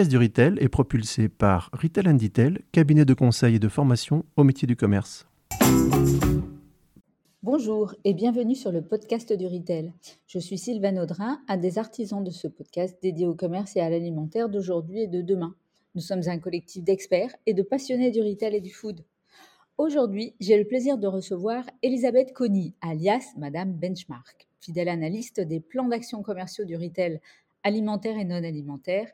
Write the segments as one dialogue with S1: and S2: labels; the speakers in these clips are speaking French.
S1: Podcast du Retail est propulsé par Retail and Detail, cabinet de conseil et de formation au métier du commerce.
S2: Bonjour et bienvenue sur le podcast du Retail. Je suis Sylvain Audrin, un des artisans de ce podcast dédié au commerce et à l'alimentaire d'aujourd'hui et de demain. Nous sommes un collectif d'experts et de passionnés du retail et du food. Aujourd'hui, j'ai le plaisir de recevoir Elisabeth Conny, alias Madame Benchmark, fidèle analyste des plans d'action commerciaux du retail alimentaire et non alimentaire.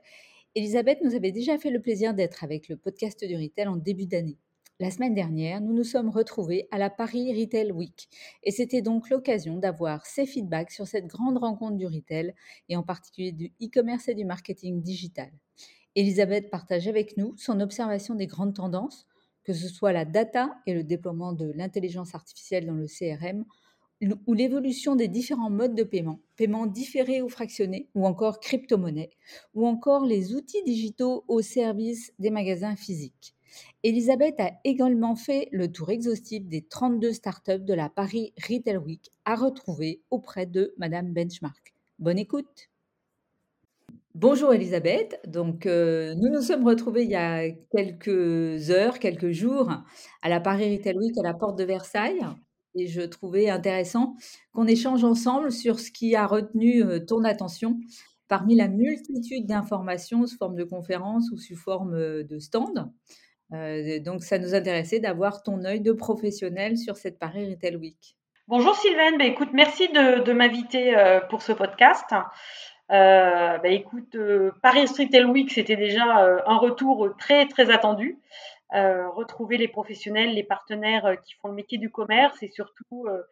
S2: Elisabeth nous avait déjà fait le plaisir d'être avec le podcast du retail en début d'année. La semaine dernière, nous nous sommes retrouvés à la Paris Retail Week et c'était donc l'occasion d'avoir ses feedbacks sur cette grande rencontre du retail et en particulier du e-commerce et du marketing digital. Elisabeth partage avec nous son observation des grandes tendances, que ce soit la data et le déploiement de l'intelligence artificielle dans le CRM, ou l'évolution des différents modes de paiement, paiement différé ou fractionné, ou encore crypto-monnaie, ou encore les outils digitaux au service des magasins physiques. Elisabeth a également fait le tour exhaustif des 32 startups de la Paris Retail Week à retrouver auprès de Madame Benchmark. Bonne écoute! Bonjour Elisabeth, donc euh, nous nous sommes retrouvés il y a quelques heures, quelques jours à la Paris Retail Week à la porte de Versailles et je trouvais intéressant qu'on échange ensemble sur ce qui a retenu euh, ton attention parmi la multitude d'informations sous forme de conférences ou sous forme euh, de stand. Euh, donc, ça nous intéressait d'avoir ton œil de professionnel sur cette Paris Retail Week.
S3: Bonjour Sylvaine, bah, écoute, merci de, m'inviter pour ce podcast. Bah, écoute, Paris Retail Week, c'était déjà un retour très très attendu. Euh, retrouver les professionnels, les partenaires euh, qui font le métier du commerce et surtout euh,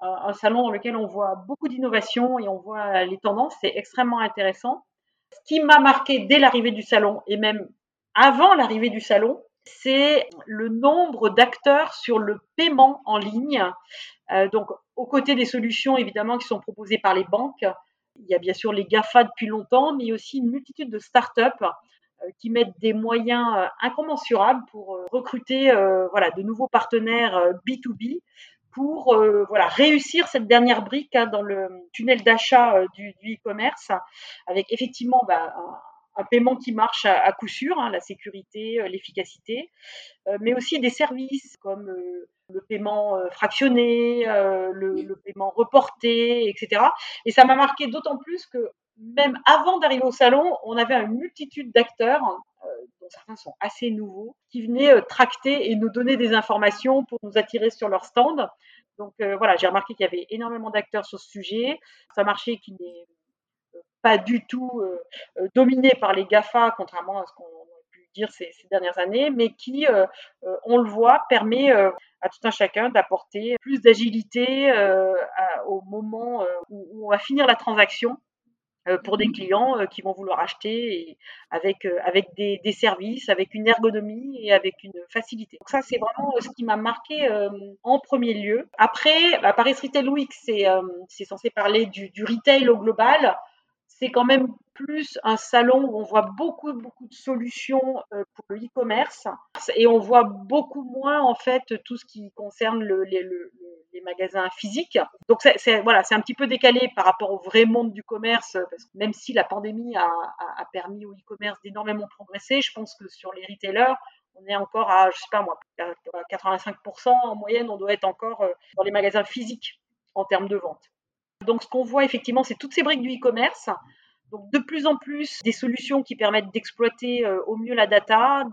S3: un salon dans lequel on voit beaucoup d'innovation et on voit les tendances. C'est extrêmement intéressant. Ce qui m'a marqué dès l'arrivée du salon et même avant l'arrivée du salon, c'est le nombre d'acteurs sur le paiement en ligne. donc, aux côtés des solutions évidemment qui sont proposées par les banques, il y a bien sûr les GAFA depuis longtemps, mais aussi une multitude de startups qui mettent des moyens euh, incommensurables pour euh, recruter voilà, de nouveaux partenaires B2B pour voilà, réussir cette dernière brique hein, dans le tunnel d'achat du e-commerce, avec effectivement bah, un, paiement qui marche à, coup sûr, hein, la sécurité, l'efficacité, mais aussi des services comme le paiement fractionné, le, paiement reporté, etc. Et ça m'a marqué d'autant plus que même avant d'arriver au salon, on avait une multitude d'acteurs, euh, dont certains sont assez nouveaux, qui venaient euh, tracter et nous donner des informations pour nous attirer sur leur stand. Donc euh, voilà, j'ai remarqué qu'il y avait énormément d'acteurs sur ce sujet. Un marché qui n'est pas du tout dominé par les GAFA, contrairement à ce qu'on a pu dire ces, dernières années, mais qui, on le voit, permet à tout un chacun d'apporter plus d'agilité au moment où on va finir la transaction euh, pour des clients euh, qui vont vouloir acheter avec, euh, avec des, des, services, avec une ergonomie et avec une facilité. Donc ça, c'est vraiment ce qui m'a marqué en premier lieu. Après, bah, Paris Retail Week, c'est c'est censé parler du, du retail au global c'est quand même plus un salon où on voit beaucoup, beaucoup de solutions pour le e-commerce et on voit beaucoup moins en fait tout ce qui concerne le, les, magasins physiques. Donc c'est voilà, c'est un petit peu décalé par rapport au vrai monde du commerce, parce que même si la pandémie a, permis au e-commerce d'énormément progresser, je pense que sur les retailers, on est encore à, je sais pas moi, 85% en moyenne, on doit être encore dans les magasins physiques en termes de vente. Donc, ce qu'on voit effectivement, c'est toutes ces briques du e-commerce. Donc, de plus en plus, des solutions qui permettent d'exploiter euh, au mieux la data,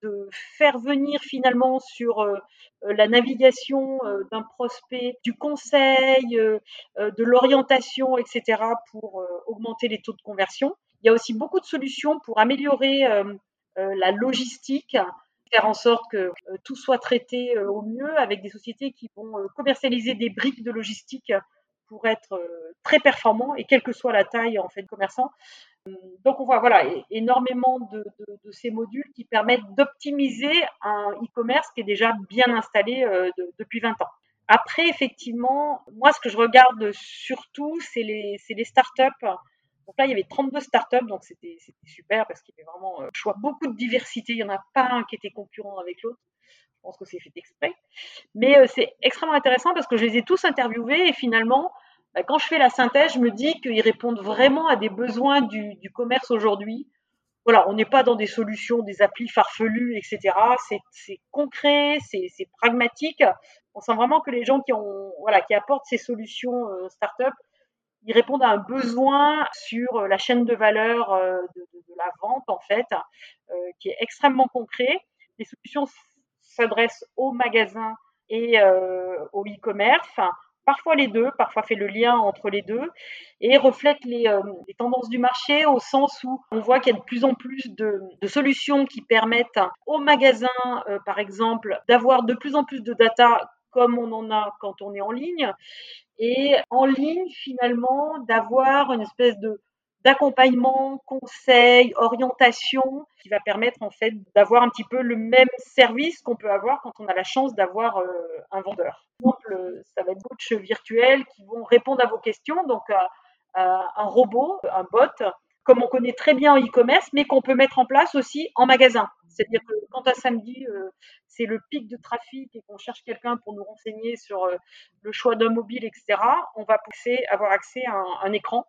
S3: de faire venir finalement sur euh, euh, la navigation d'un prospect, du conseil, de l'orientation, etc., pour augmenter les taux de conversion. Il y a aussi beaucoup de solutions pour améliorer la logistique, faire en sorte que tout soit traité au mieux avec des sociétés qui vont commercialiser des briques de logistique pour être euh, très performant et quelle que soit la taille en fait de commerçant. Donc on voit voilà énormément de, ces modules qui permettent d'optimiser un e-commerce qui est déjà bien installé euh, depuis 20 ans. Après effectivement, moi ce que je regarde surtout c'est les c'est les startups. Donc là il y avait 32 startups donc c'était super parce qu'il y avait vraiment euh, choix beaucoup de diversité. Il y en a pas un qui était concurrent avec l'autre. Je pense que c'est fait exprès. Mais euh, c'est extrêmement intéressant parce que je les ai tous interviewés et finalement, bah, quand je fais la synthèse, je me dis qu'ils répondent vraiment à des besoins du, commerce aujourd'hui. voilà, on n'est pas dans des solutions, des applis farfelues, etc. C'est concret, c'est pragmatique. On sent vraiment que les gens qui ont, voilà, qui apportent ces solutions euh, start-up, ils répondent à un besoin sur euh, la chaîne de valeur euh, de, la vente, en fait, euh, qui est extrêmement concret. Les solutions s'adressent aux magasins et euh, au e-commerce parfois les deux, parfois fait le lien entre les deux, et reflète les, tendances du marché au sens où on voit qu'il y a de plus en plus de, de solutions qui permettent aux magasins, par exemple, d'avoir de plus en plus de data comme on en a quand on est en ligne, et en ligne, finalement, d'avoir une espèce de d'accompagnement, conseil, orientation, qui va permettre en fait d'avoir un petit peu le même service qu'on peut avoir quand on a la chance d'avoir euh, un vendeur. Par exemple, ça va être coach virtuels qui vont répondre à vos questions, donc euh, un robot, un bot, comme on connaît très bien en e-commerce, mais qu'on peut mettre en place aussi en magasin. C'est-à-dire que quand un samedi, euh, c'est le pic de trafic et qu'on cherche quelqu'un pour nous renseigner sur euh, le choix d'un mobile, etc., on va pousser, avoir accès à un, un écran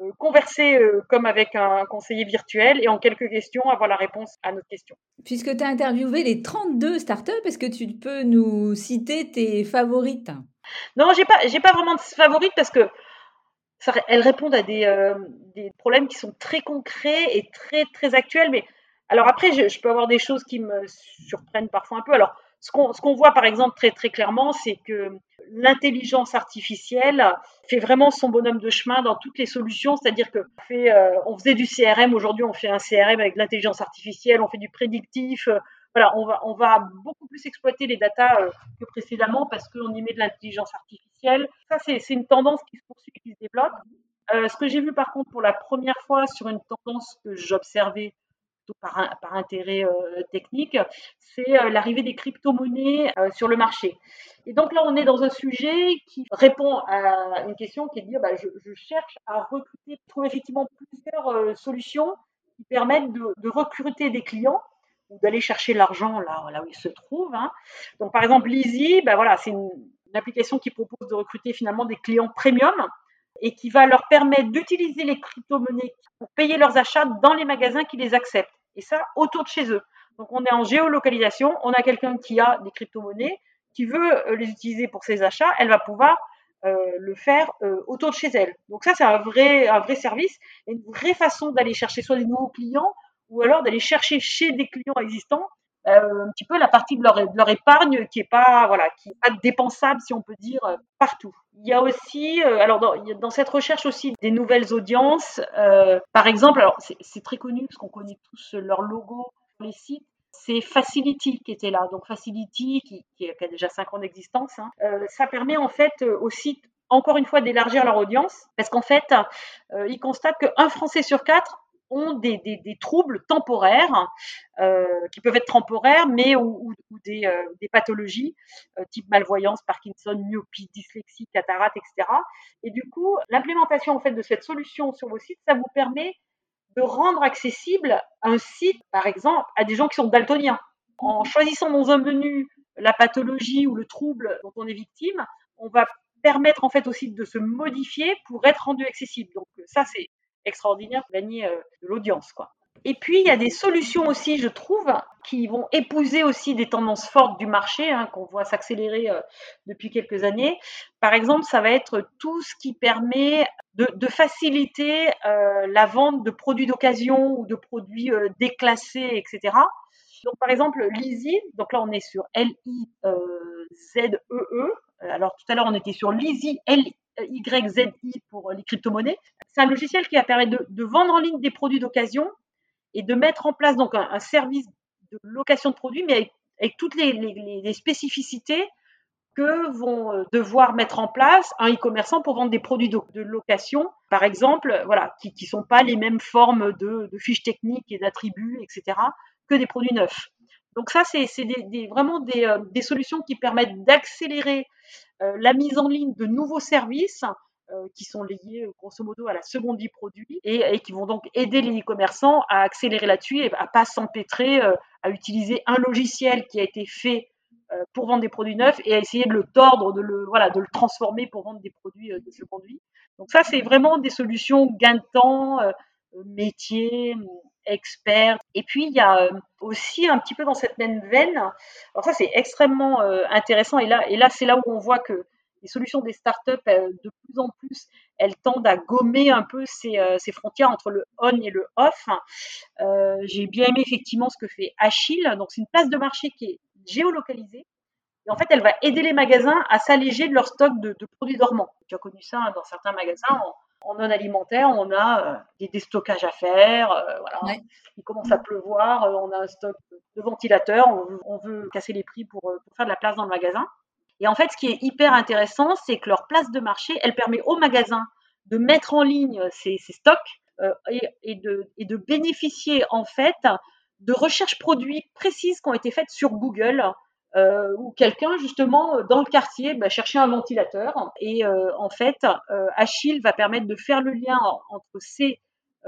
S3: euh, converser comme avec un conseiller virtuel et en quelques questions avoir la réponse à notre question.
S2: Puisque tu as interviewé les 32 startups, est-ce que tu peux nous citer tes favorites?
S3: Non, j'ai pas, j'ai pas vraiment de favorites parce que ça, elles répondent à des, euh, des, problèmes qui sont très concrets et très très actuels. Mais alors après, je, peux avoir des choses qui me surprennent parfois un peu. Alors ce qu'on voit par exemple très très clairement, c'est que l'intelligence artificielle fait vraiment son bonhomme de chemin dans toutes les solutions. C'est-à-dire que on, euh, on faisait du CRM, aujourd'hui on fait un CRM avec l'intelligence artificielle, on fait du prédictif. Voilà, on va, on va beaucoup plus exploiter les datas euh, que précédemment parce qu'on y met de l'intelligence artificielle. Ça, c'est une tendance qui se poursuit et qui se développe. Euh, ce que j'ai vu par contre pour la première fois sur une tendance que j'observais par, par intérêt euh, technique, c'est l'arrivée des crypto-monnaies sur le marché. Et donc là, on est dans un sujet qui répond à une question qui est de dire, bah, je, je, cherche à recruter, trouver effectivement plusieurs solutions qui permettent de, de, recruter des clients d'aller chercher l'argent là, là où il se trouve. Hein. Donc par exemple, Lizzy, bah, voilà, c'est une, application qui propose de recruter finalement des clients premium et qui va leur permettre d'utiliser les crypto-monnaies pour payer leurs achats dans les magasins qui les acceptent et ça autour de chez eux. Donc on est en géolocalisation, on a quelqu'un qui a des crypto-monnaies, qui veut euh, les utiliser pour ses achats, elle va pouvoir euh, le faire euh, autour de chez elle. Donc ça c'est un vrai, un vrai service, une vraie façon d'aller chercher soit des nouveaux clients, ou alors d'aller chercher chez des clients existants euh, un petit peu la partie de leur, épargne qui est pas voilà qui est pas dépensable si on peut dire partout. Il y a aussi euh, alors dans, cette recherche aussi des nouvelles audiences. Euh, par exemple, alors c'est très connu parce qu'on connaît tous leur logo sur les sites. C'est Facility qui était là. Donc Facility qui, qui a déjà 5 ans d'existence. Hein. Euh, ça permet en fait aux sites encore une fois d'élargir leur audience parce qu'en fait euh, ils constatent qu'un Français sur quatre ont des, des, des troubles temporaires euh, qui peuvent être temporaires, mais ou, ou des, euh, des, pathologies euh, type malvoyance, Parkinson, myopie, dyslexie, cataracte, etc. Et du coup, l'implémentation en fait de cette solution sur vos sites, ça vous permet de rendre accessible un site, par exemple, à des gens qui sont daltoniens. En choisissant dans un menu la pathologie ou le trouble dont on est victime, on va permettre en fait au site de se modifier pour être rendu accessible. Donc ça, c'est extraordinaire pour gagner euh, de l'audience, quoi. Et puis, il y a des solutions aussi, je trouve, qui vont épouser aussi des tendances fortes du marché, hein, qu'on voit s'accélérer euh, depuis quelques années. Par exemple, ça va être tout ce qui permet de, faciliter euh, la vente de produits d'occasion ou de produits déclassés, etc. Donc, par exemple, Lizzy, donc là, on est sur L-I-Z-E-E. -E. Alors, tout à l'heure, on était sur Lizzy, L-Y-Z-I pour les crypto-monnaies. C'est un logiciel qui va permettre de, vendre en ligne des produits d'occasion et de mettre en place donc un, service de location de produits, mais avec, toutes les, spécificités que vont euh, devoir mettre en place un e-commerçant pour vendre des produits de, location, par exemple, voilà, qui ne sont pas les mêmes formes de, fiches techniques et d'attributs, etc., que des produits neufs. Donc ça, c'est vraiment des, euh, solutions qui permettent d'accélérer euh, la mise en ligne de nouveaux services euh, qui sont liés grosso modo à la seconde vie produit et, et qui vont donc aider les e-commerçants à accélérer là-dessus et à pas s'empêtrer euh, à utiliser un logiciel qui a été fait euh, pour vendre des produits neufs et à essayer de le tordre, de le voilà, de le transformer pour vendre des produits de seconde vie. Donc ça, c'est vraiment des solutions gain de temps, métier, expert. Et puis, il y a aussi un petit peu dans cette même veine, alors ça c'est extrêmement intéressant, et là, et là c'est là où on voit que les solutions des startups, de plus en plus, elles tendent à gommer un peu ces, frontières entre le on et le off. J'ai bien aimé effectivement ce que fait Achille. Donc, c'est une place de marché qui est géolocalisée. Et en fait, elle va aider les magasins à s'alléger de leur stock de, produits dormants. Tu as connu ça hein, dans certains magasins. En, non alimentaire, on a des déstockages à faire. voilà. Il commence à pleuvoir, on a un stock de ventilateurs, on, veut casser les prix pour faire de la place dans le magasin. Et en fait, ce qui est hyper intéressant, c'est que leur place de marché, elle permet aux magasins de mettre en ligne ces, stocks euh, et, de, et, de, bénéficier en fait de recherches produits précises qui ont été faites sur Google. Euh, où quelqu'un justement dans le quartier bah, cherchait un ventilateur et euh, en fait Achille va permettre de faire le lien entre ces,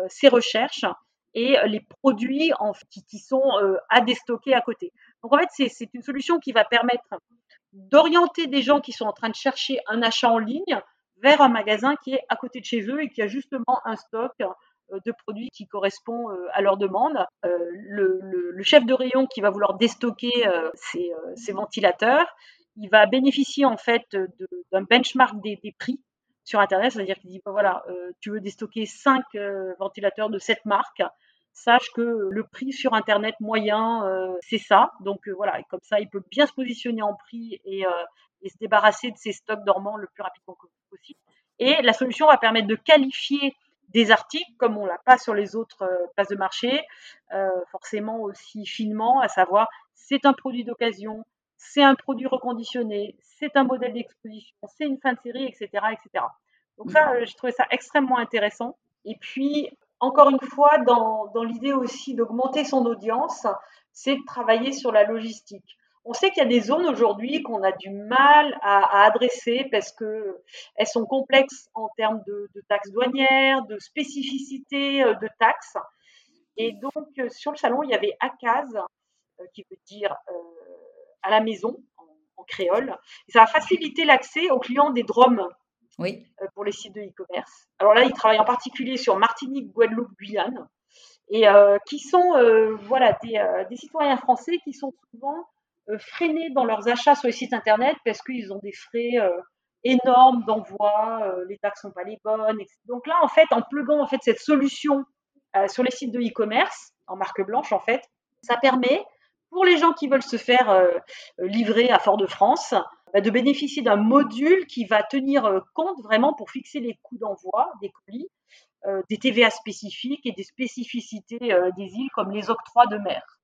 S3: ces recherches et les produits qui, qui, sont à déstocker à côté. Donc en fait c'est une solution qui va permettre d'orienter des gens qui sont en train de chercher un achat en ligne vers un magasin qui est à côté de chez eux et qui a justement un stock euh, de produits qui correspond euh, à leur demande. Euh, le, chef de rayon qui va vouloir déstocker ses, ventilateurs, il va bénéficier en fait d'un benchmark des, prix sur Internet, c'est-à-dire qu'il dit, bah, voilà, tu veux déstocker 5 ventilateurs de cette marque, sache que le prix sur Internet moyen, euh, c'est ça. Donc euh, voilà, comme ça, il peut bien se positionner en prix et, euh, et, se débarrasser de ses stocks dormants le plus rapidement possible. Et la solution va permettre de qualifier des articles comme on l'a pas sur les autres places de marché, forcément aussi finement, à savoir c'est un produit d'occasion, c'est un produit reconditionné, c'est un modèle d'exposition, c'est une fin de série, etc., etc. Donc ça, j'ai trouvé ça extrêmement intéressant. Et puis, encore une fois, dans, l'idée aussi d'augmenter son audience, c'est de travailler sur la logistique. On sait qu'il y a des zones aujourd'hui qu'on a du mal à, adresser parce qu'elles sont complexes en termes de, taxes douanières, de spécificité euh, de taxes. Et donc, euh, sur le salon, il y avait ACAS, euh, qui veut dire à la maison en, en créole. Et ça a facilité l'accès aux clients des DROM, oui. Euh, pour les sites de e-commerce. Alors là, ils travaillent en particulier sur Martinique, Guadeloupe, Guyane, et euh, qui sont voilà, des, citoyens français qui sont souvent freinés dans leurs achats sur les sites internet parce qu'ils ont des frais énormes d'envoi, les taxes sont pas les bonnes. Etc. Donc là, en fait, en pluguant en fait cette solution sur les sites de e-commerce en marque blanche, en fait, ça permet pour les gens qui veulent se faire livrer à Fort-de-France bah, de bénéficier d'un module qui va tenir euh, compte vraiment pour fixer les coûts d'envoi des colis, euh, des TVA spécifiques et des spécificités euh, des îles comme les octrois de mer.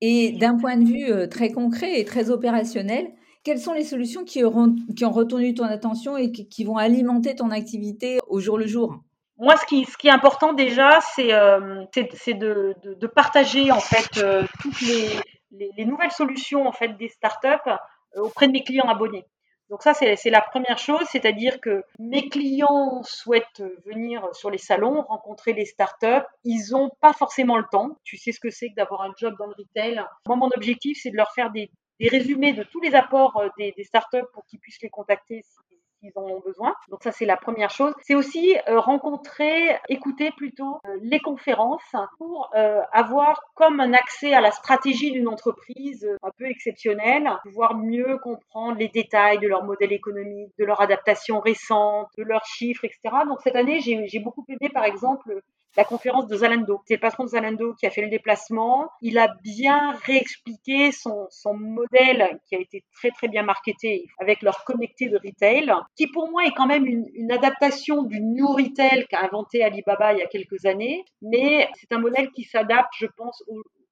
S2: Et d'un point de vue très concret et très opérationnel, quelles sont les solutions qui, ont retenu ton attention et qui, vont alimenter ton activité au jour le jour?
S3: Moi, ce qui, est important déjà, c'est de, de, partager en fait toutes les, les, les, nouvelles solutions en fait des startups euh, auprès de mes clients abonnés. Donc ça, c'est la première chose, c'est-à-dire que mes clients souhaitent venir sur les salons, rencontrer les startups. Ils n'ont pas forcément le temps. Tu sais ce que c'est que d'avoir un job dans le retail. Moi, mon objectif, c'est de leur faire des, résumés de tous les apports euh, des, des startups pour qu'ils puissent les contacter en ont besoin. Donc ça, c'est la première chose. C'est aussi euh, rencontrer, écouter plutôt euh, les conférences pour euh, avoir comme un accès à la stratégie d'une entreprise un peu exceptionnelle, pouvoir mieux comprendre les détails de leur modèle économique, de leur adaptation récente, de leurs chiffres, etc. Donc cette année, j'ai beaucoup aidé, par exemple, la conférence de Zalando. C'est le patron de Zalando qui a fait le déplacement. Il a bien réexpliqué son, modèle qui a été très très bien marketé avec leur connecté de retail, qui pour moi est quand même une, adaptation du New Retail qu'a inventé Alibaba il y a quelques années, mais c'est un modèle qui s'adapte, je pense,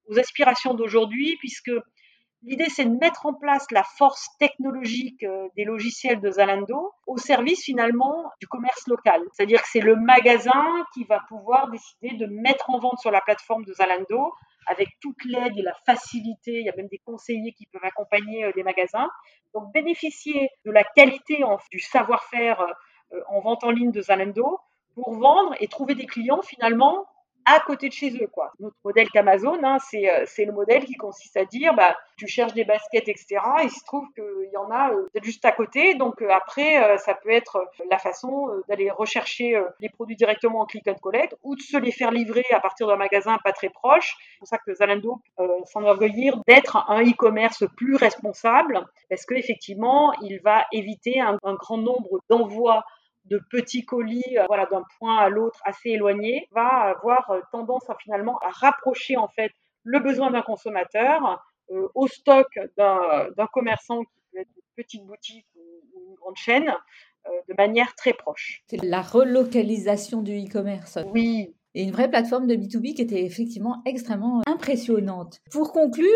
S3: aux aspirations d'aujourd'hui, puisque L'idée, c'est de mettre en place la force technologique euh, des logiciels de Zalando au service finalement du commerce local. C'est-à-dire que c'est le magasin qui va pouvoir décider de mettre en vente sur la plateforme de Zalando avec toute l'aide et la facilité. Il y a même des conseillers qui peuvent accompagner euh, les magasins. Donc bénéficier de la qualité du savoir-faire euh, en vente en ligne de Zalando pour vendre et trouver des clients finalement à côté de chez eux. Quoi. Notre modèle qu'Amazon, hein, c'est, euh, c'est le modèle qui consiste à dire, bah, tu cherches des baskets, etc. il se trouve qu'il y en a euh, juste à côté. Donc euh, après, ça peut être la façon d'aller rechercher les produits directement en click and collect ou de se les faire livrer à partir d'un magasin pas très proche. C'est pour ça que Zalando s'enorgueillir d'être un e-commerce plus responsable parce qu'effectivement, il va éviter un, un grand nombre d'envois de petits colis euh, voilà, d'un point à l'autre assez éloigné va avoir euh, tendance à finalement à rapprocher en fait le besoin d'un consommateur euh, au stock d'un commerçant qui peut être une petite boutique ou, une grande chaîne de manière très proche.
S2: C'est la relocalisation du e-commerce.
S3: Oui,
S2: et une vraie plateforme de B2B qui était effectivement extrêmement impressionnante. Pour conclure,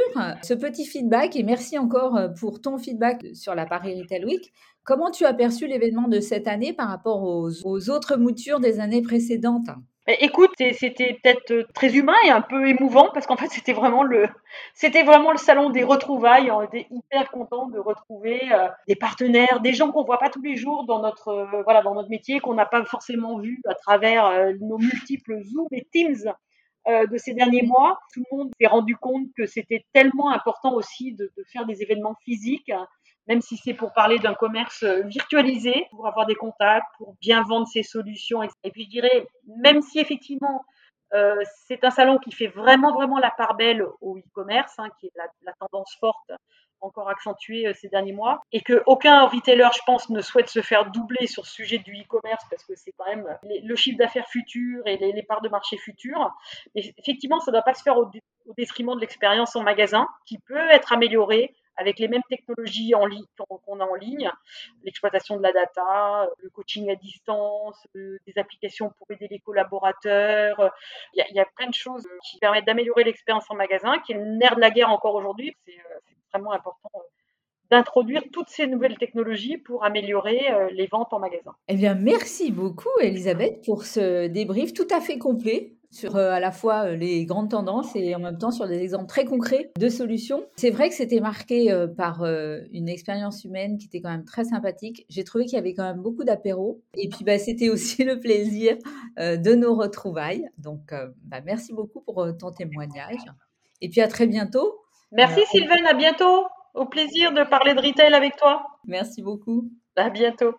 S2: ce petit feedback, et merci encore pour ton feedback sur la Paris Retail Week, comment tu as perçu l'événement de cette année par rapport aux autres moutures des années précédentes?
S3: Écoute, c'était peut-être euh, très humain et un peu émouvant parce qu'en fait c'était vraiment le vraiment le salon des retrouvailles. On était hyper contents de retrouver euh, des partenaires, des gens qu'on voit pas tous les jours dans notre euh, voilà dans notre métier, qu'on n'a pas forcément vu à travers nos multiples Zoom et Teams de ces derniers mois. Tout le monde s'est rendu compte que c'était tellement important aussi de faire des événements physiques même si c'est pour parler d'un commerce euh, virtualisé, pour avoir des contacts, pour bien vendre ses solutions. Et puis je dirais, même si effectivement euh, c'est un salon qui fait vraiment vraiment la part belle au e-commerce, hein, qui est la, tendance forte encore accentuée euh, ces derniers mois, et que aucun retailer, je pense, ne souhaite se faire doubler sur ce sujet du e-commerce parce que c'est quand même le chiffre d'affaires futur et les, parts de marché futures. Effectivement, ça ne doit pas se faire au détriment de l'expérience en magasin, qui peut être améliorée avec les mêmes technologies en ligne qu'on a en ligne, l'exploitation de la data, le coaching à distance, des applications pour aider les collaborateurs. Il y, a, plein de choses qui permettent d'améliorer l'expérience en magasin, qui est le nerf de la guerre encore aujourd'hui. C'est euh, extrêmement important euh, d'introduire toutes ces nouvelles technologies pour améliorer euh, les ventes en magasin.
S2: Eh bien, merci beaucoup, Elisabeth, pour ce débrief tout à fait complet sur euh, à la fois euh, les grandes tendances et en même temps sur des exemples très concrets de solutions. C'est vrai que c'était marqué euh, par une expérience humaine qui était quand même très sympathique. J'ai trouvé qu'il y avait quand même beaucoup d'apéros. Et puis bah, c'était aussi le plaisir de nos retrouvailles. Donc bah, merci beaucoup pour ton témoignage. Et puis à très bientôt.
S3: Merci Sylvain, à bientôt. Au plaisir de parler de retail avec toi.
S2: Merci beaucoup.
S3: À bientôt.